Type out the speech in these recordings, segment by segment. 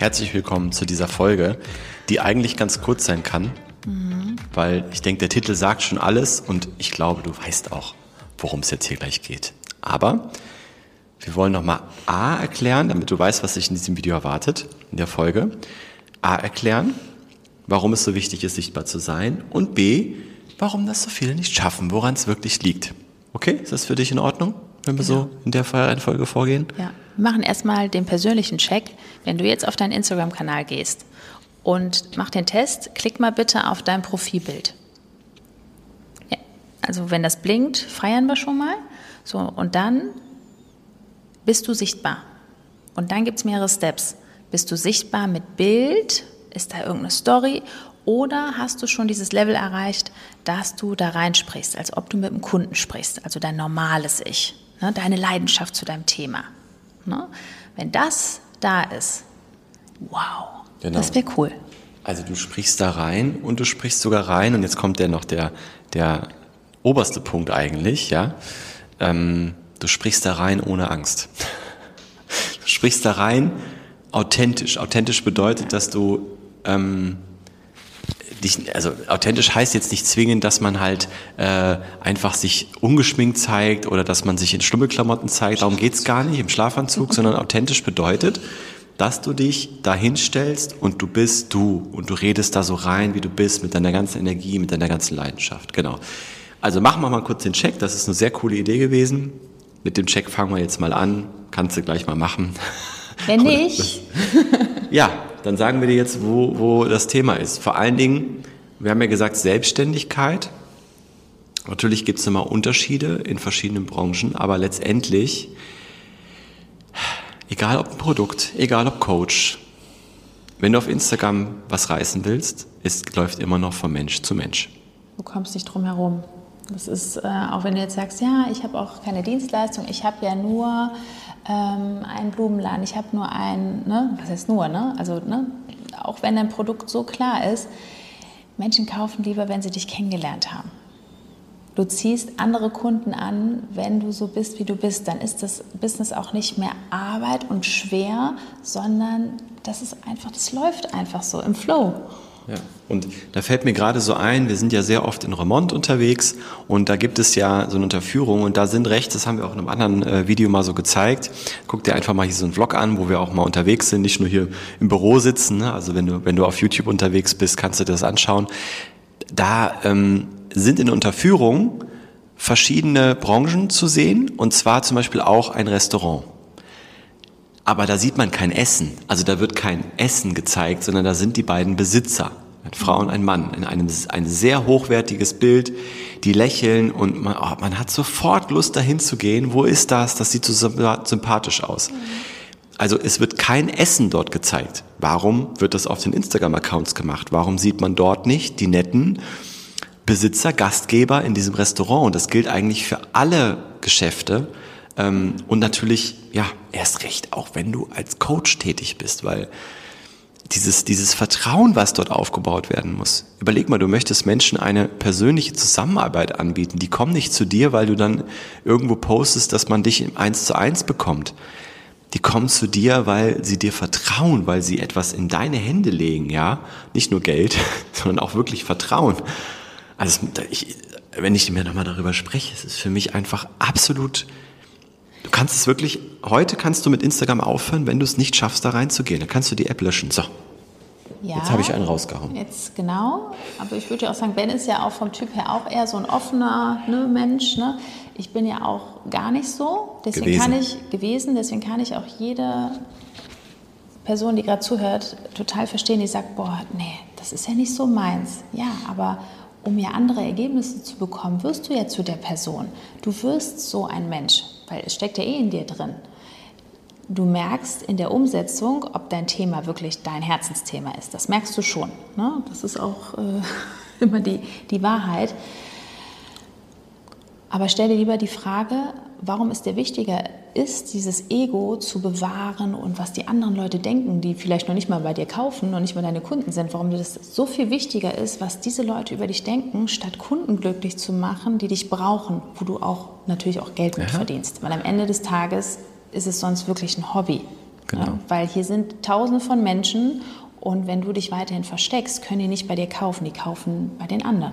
Herzlich willkommen zu dieser Folge, die eigentlich ganz kurz sein kann, mhm. weil ich denke, der Titel sagt schon alles und ich glaube, du weißt auch, worum es jetzt hier gleich geht. Aber wir wollen nochmal A erklären, damit du weißt, was sich in diesem Video erwartet, in der Folge. A erklären, warum es so wichtig ist, sichtbar zu sein und B, warum das so viele nicht schaffen, woran es wirklich liegt. Okay, ist das für dich in Ordnung, wenn wir genau. so in der Reihenfolge vorgehen? Ja, wir machen erstmal den persönlichen Check. Wenn du jetzt auf deinen Instagram-Kanal gehst und mach den Test, klick mal bitte auf dein Profilbild. Ja, also wenn das blinkt, feiern wir schon mal. So, und dann bist du sichtbar. Und dann gibt es mehrere Steps. Bist du sichtbar mit Bild? Ist da irgendeine Story? Oder hast du schon dieses Level erreicht, dass du da reinsprichst, als ob du mit dem Kunden sprichst, also dein normales Ich, ne, deine Leidenschaft zu deinem Thema? Ne? Wenn das da ist, wow, genau. das wäre cool. Also du sprichst da rein und du sprichst sogar rein, und jetzt kommt der noch der, der oberste Punkt eigentlich, ja. Ähm, du sprichst da rein ohne Angst. Du sprichst da rein authentisch. Authentisch bedeutet, dass du ähm, dich, also authentisch heißt jetzt nicht zwingend, dass man halt äh, einfach sich ungeschminkt zeigt oder dass man sich in Stummelklamotten zeigt. Darum geht's gar nicht im Schlafanzug, sondern authentisch bedeutet, dass du dich da hinstellst und du bist du und du redest da so rein, wie du bist, mit deiner ganzen Energie, mit deiner ganzen Leidenschaft. Genau. Also machen wir mal kurz den Check. Das ist eine sehr coole Idee gewesen. Mit dem Check fangen wir jetzt mal an. Kannst du gleich mal machen. Wenn nicht. ja, dann sagen wir dir jetzt, wo, wo das Thema ist. Vor allen Dingen, wir haben ja gesagt, Selbstständigkeit. Natürlich gibt es immer Unterschiede in verschiedenen Branchen, aber letztendlich, egal ob Produkt, egal ob Coach, wenn du auf Instagram was reißen willst, es läuft immer noch von Mensch zu Mensch. Du kommst nicht drum herum. Das ist, äh, auch wenn du jetzt sagst, ja, ich habe auch keine Dienstleistung, ich habe ja nur ähm, einen Blumenladen, ich habe nur einen, ne? was heißt nur, ne? also ne? auch wenn dein Produkt so klar ist, Menschen kaufen lieber, wenn sie dich kennengelernt haben. Du ziehst andere Kunden an, wenn du so bist, wie du bist. Dann ist das Business auch nicht mehr Arbeit und schwer, sondern das ist einfach, das läuft einfach so im Flow. Ja. Und da fällt mir gerade so ein, wir sind ja sehr oft in Remont unterwegs und da gibt es ja so eine Unterführung und da sind rechts, das haben wir auch in einem anderen äh, Video mal so gezeigt. Guck dir einfach mal hier so einen Vlog an, wo wir auch mal unterwegs sind, nicht nur hier im Büro sitzen. Ne? Also wenn du, wenn du auf YouTube unterwegs bist, kannst du dir das anschauen. Da ähm, sind in der Unterführung verschiedene Branchen zu sehen und zwar zum Beispiel auch ein Restaurant aber da sieht man kein Essen. Also da wird kein Essen gezeigt, sondern da sind die beiden Besitzer, eine Frau und ein Mann, in einem ein sehr hochwertiges Bild, die lächeln und man, oh, man hat sofort Lust dahin zu gehen. Wo ist das? Das sieht so sympathisch aus. Also es wird kein Essen dort gezeigt. Warum wird das auf den Instagram-Accounts gemacht? Warum sieht man dort nicht die netten Besitzer, Gastgeber in diesem Restaurant? Und das gilt eigentlich für alle Geschäfte. Ähm, und natürlich, ja, erst recht, auch wenn du als Coach tätig bist, weil dieses, dieses Vertrauen, was dort aufgebaut werden muss. Überleg mal, du möchtest Menschen eine persönliche Zusammenarbeit anbieten. Die kommen nicht zu dir, weil du dann irgendwo postest, dass man dich Eins zu eins bekommt. Die kommen zu dir, weil sie dir vertrauen, weil sie etwas in deine Hände legen, ja. Nicht nur Geld, sondern auch wirklich Vertrauen. Also, ich, wenn ich mir nochmal darüber spreche, es ist für mich einfach absolut Du kannst es wirklich, heute kannst du mit Instagram aufhören, wenn du es nicht schaffst, da reinzugehen. Dann kannst du die App löschen. So. Ja, jetzt habe ich einen rausgehauen. Jetzt genau. Aber ich würde ja auch sagen, Ben ist ja auch vom Typ her auch eher so ein offener ne, Mensch. Ne? Ich bin ja auch gar nicht so. Deswegen gewesen. kann ich gewesen, deswegen kann ich auch jede Person, die gerade zuhört, total verstehen, die sagt, boah, nee, das ist ja nicht so meins. Ja, aber um ja andere Ergebnisse zu bekommen, wirst du ja zu der Person. Du wirst so ein Mensch weil es steckt ja eh in dir drin. du merkst in der Umsetzung, ob dein Thema wirklich dein Herzensthema ist. Das merkst du schon. Ne? Das ist auch äh, immer die, die Wahrheit. Aber stell dir lieber die Frage, warum es dir wichtiger ist, dieses Ego zu bewahren und was die anderen Leute denken, die vielleicht noch nicht mal bei dir kaufen, noch nicht mal deine Kunden sind, warum dir das so viel wichtiger ist, was diese Leute über dich denken, statt Kunden glücklich zu machen, die dich brauchen, wo du auch natürlich auch Geld mit verdienst. Weil am Ende des Tages ist es sonst wirklich ein Hobby. Genau. Ja, weil hier sind Tausende von Menschen und wenn du dich weiterhin versteckst, können die nicht bei dir kaufen, die kaufen bei den anderen.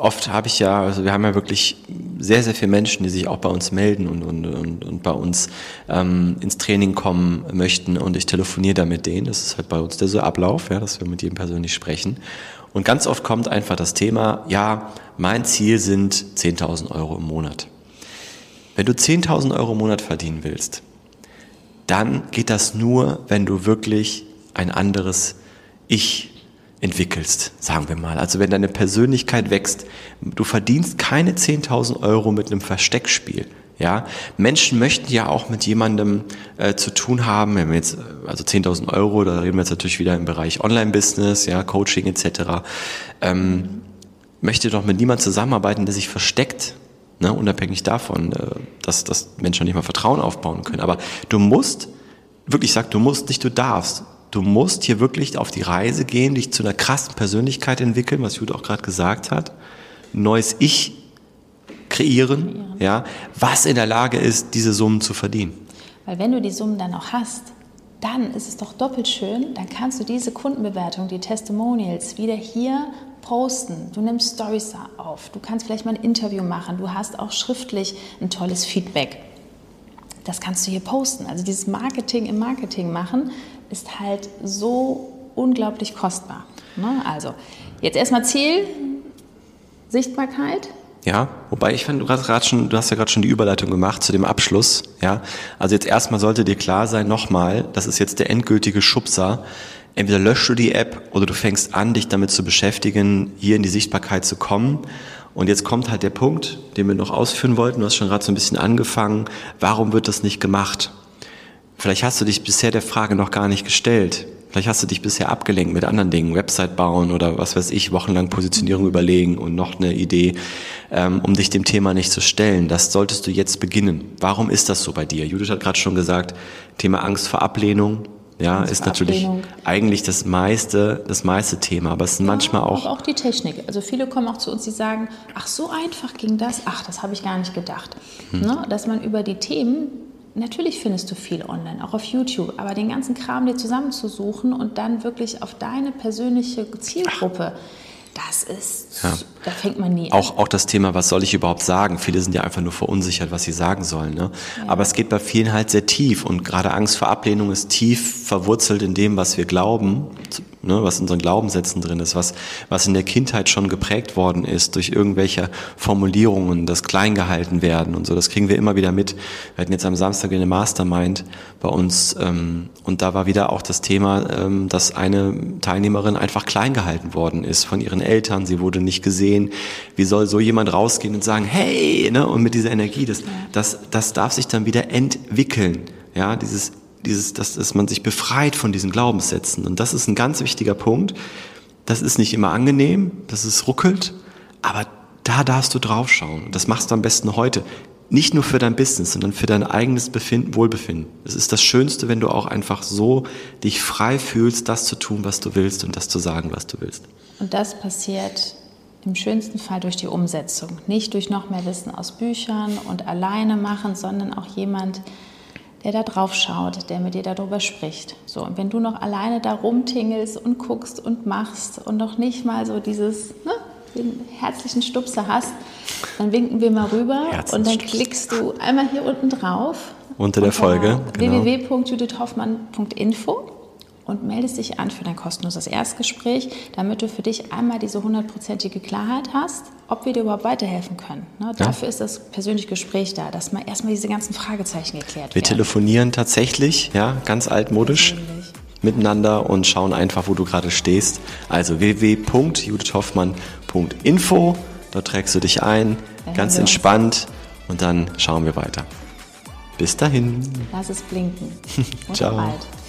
oft habe ich ja, also wir haben ja wirklich sehr, sehr viele Menschen, die sich auch bei uns melden und, und, und, und bei uns ähm, ins Training kommen möchten und ich telefoniere da mit denen. Das ist halt bei uns der so Ablauf, ja, dass wir mit jedem persönlich sprechen. Und ganz oft kommt einfach das Thema, ja, mein Ziel sind 10.000 Euro im Monat. Wenn du 10.000 Euro im Monat verdienen willst, dann geht das nur, wenn du wirklich ein anderes Ich entwickelst, sagen wir mal. Also wenn deine Persönlichkeit wächst, du verdienst keine 10.000 Euro mit einem Versteckspiel. Ja, Menschen möchten ja auch mit jemandem äh, zu tun haben. Wenn wir jetzt also 10.000 Euro, da reden wir jetzt natürlich wieder im Bereich Online-Business, ja, Coaching etc. Ähm, möchte doch mit niemandem zusammenarbeiten, der sich versteckt, ne, unabhängig davon, äh, dass, dass Menschen nicht mal Vertrauen aufbauen können. Aber du musst, wirklich sag, du musst nicht, du darfst du musst hier wirklich auf die Reise gehen, dich zu einer krassen Persönlichkeit entwickeln, was Jude auch gerade gesagt hat, ein neues Ich kreieren, ja, was in der Lage ist, diese Summen zu verdienen. Weil wenn du die Summen dann auch hast, dann ist es doch doppelt schön, dann kannst du diese Kundenbewertung, die Testimonials wieder hier posten. Du nimmst Stories auf, du kannst vielleicht mal ein Interview machen, du hast auch schriftlich ein tolles Feedback. Das kannst du hier posten. Also dieses Marketing im Marketing machen, ist halt so unglaublich kostbar. Ne? Also, jetzt erstmal Ziel, Sichtbarkeit. Ja, wobei ich finde, du hast, schon, du hast ja gerade schon die Überleitung gemacht zu dem Abschluss. Ja, also jetzt erstmal sollte dir klar sein, nochmal, das ist jetzt der endgültige Schubser. Entweder löschst du die App oder du fängst an, dich damit zu beschäftigen, hier in die Sichtbarkeit zu kommen. Und jetzt kommt halt der Punkt, den wir noch ausführen wollten. Du hast schon gerade so ein bisschen angefangen. Warum wird das nicht gemacht? Vielleicht hast du dich bisher der Frage noch gar nicht gestellt. Vielleicht hast du dich bisher abgelenkt mit anderen Dingen, Website bauen oder was weiß ich, wochenlang Positionierung überlegen und noch eine Idee, ähm, um dich dem Thema nicht zu stellen. Das solltest du jetzt beginnen. Warum ist das so bei dir? Judith hat gerade schon gesagt, Thema Angst vor Ablehnung. Ja, Angst ist natürlich Ablehnung. eigentlich das meiste, das meiste Thema, aber es sind ja, manchmal auch. auch die Technik. Also viele kommen auch zu uns, die sagen, ach, so einfach ging das, ach, das habe ich gar nicht gedacht. Hm. Ne? Dass man über die Themen Natürlich findest du viel online, auch auf YouTube, aber den ganzen Kram dir zusammenzusuchen und dann wirklich auf deine persönliche Zielgruppe, das ist, ja. da fängt man nie an. Auch, auch das Thema, was soll ich überhaupt sagen? Viele sind ja einfach nur verunsichert, was sie sagen sollen. Ne? Ja. Aber es geht bei vielen halt sehr tief und gerade Angst vor Ablehnung ist tief verwurzelt in dem, was wir glauben, ne, was in unseren Glaubenssätzen drin ist, was, was in der Kindheit schon geprägt worden ist durch irgendwelche Formulierungen, das klein gehalten werden und so. Das kriegen wir immer wieder mit. Wir hatten jetzt am Samstag eine Mastermind bei uns ähm, und da war wieder auch das Thema, ähm, dass eine Teilnehmerin einfach klein gehalten worden ist von ihren Eltern. Sie wurde nicht gesehen. Wie soll so jemand rausgehen und sagen, hey, ne, und mit dieser Energie, das, das, das darf sich dann wieder entwickeln. Ja, dieses dieses, dass, dass man sich befreit von diesen Glaubenssätzen. Und das ist ein ganz wichtiger Punkt. Das ist nicht immer angenehm, das ist ruckelt, aber da darfst du draufschauen. Das machst du am besten heute. Nicht nur für dein Business, sondern für dein eigenes Befinden, Wohlbefinden. Es ist das Schönste, wenn du auch einfach so dich frei fühlst, das zu tun, was du willst und das zu sagen, was du willst. Und das passiert im schönsten Fall durch die Umsetzung. Nicht durch noch mehr Wissen aus Büchern und alleine machen, sondern auch jemand, der da drauf schaut, der mit dir darüber spricht. So, und wenn du noch alleine da rumtingelst und guckst und machst und noch nicht mal so dieses, ne, den herzlichen Stupser hast, dann winken wir mal rüber und dann klickst du einmal hier unten drauf unter der Folge. Genau. www.judithhoffmann.info und meldest dich an für dein kostenloses Erstgespräch, damit du für dich einmal diese hundertprozentige Klarheit hast, ob wir dir überhaupt weiterhelfen können. Ne? Ja. Dafür ist das persönliche Gespräch da, dass man erstmal diese ganzen Fragezeichen geklärt Wir werden. telefonieren tatsächlich, ja, ganz altmodisch. miteinander und schauen einfach, wo du gerade stehst. Also www.judithhoffmann.info. Dort trägst du dich ein, Dann ganz entspannt und dann schauen wir weiter. Bis dahin. Lass es blinken. Ciao. Bald.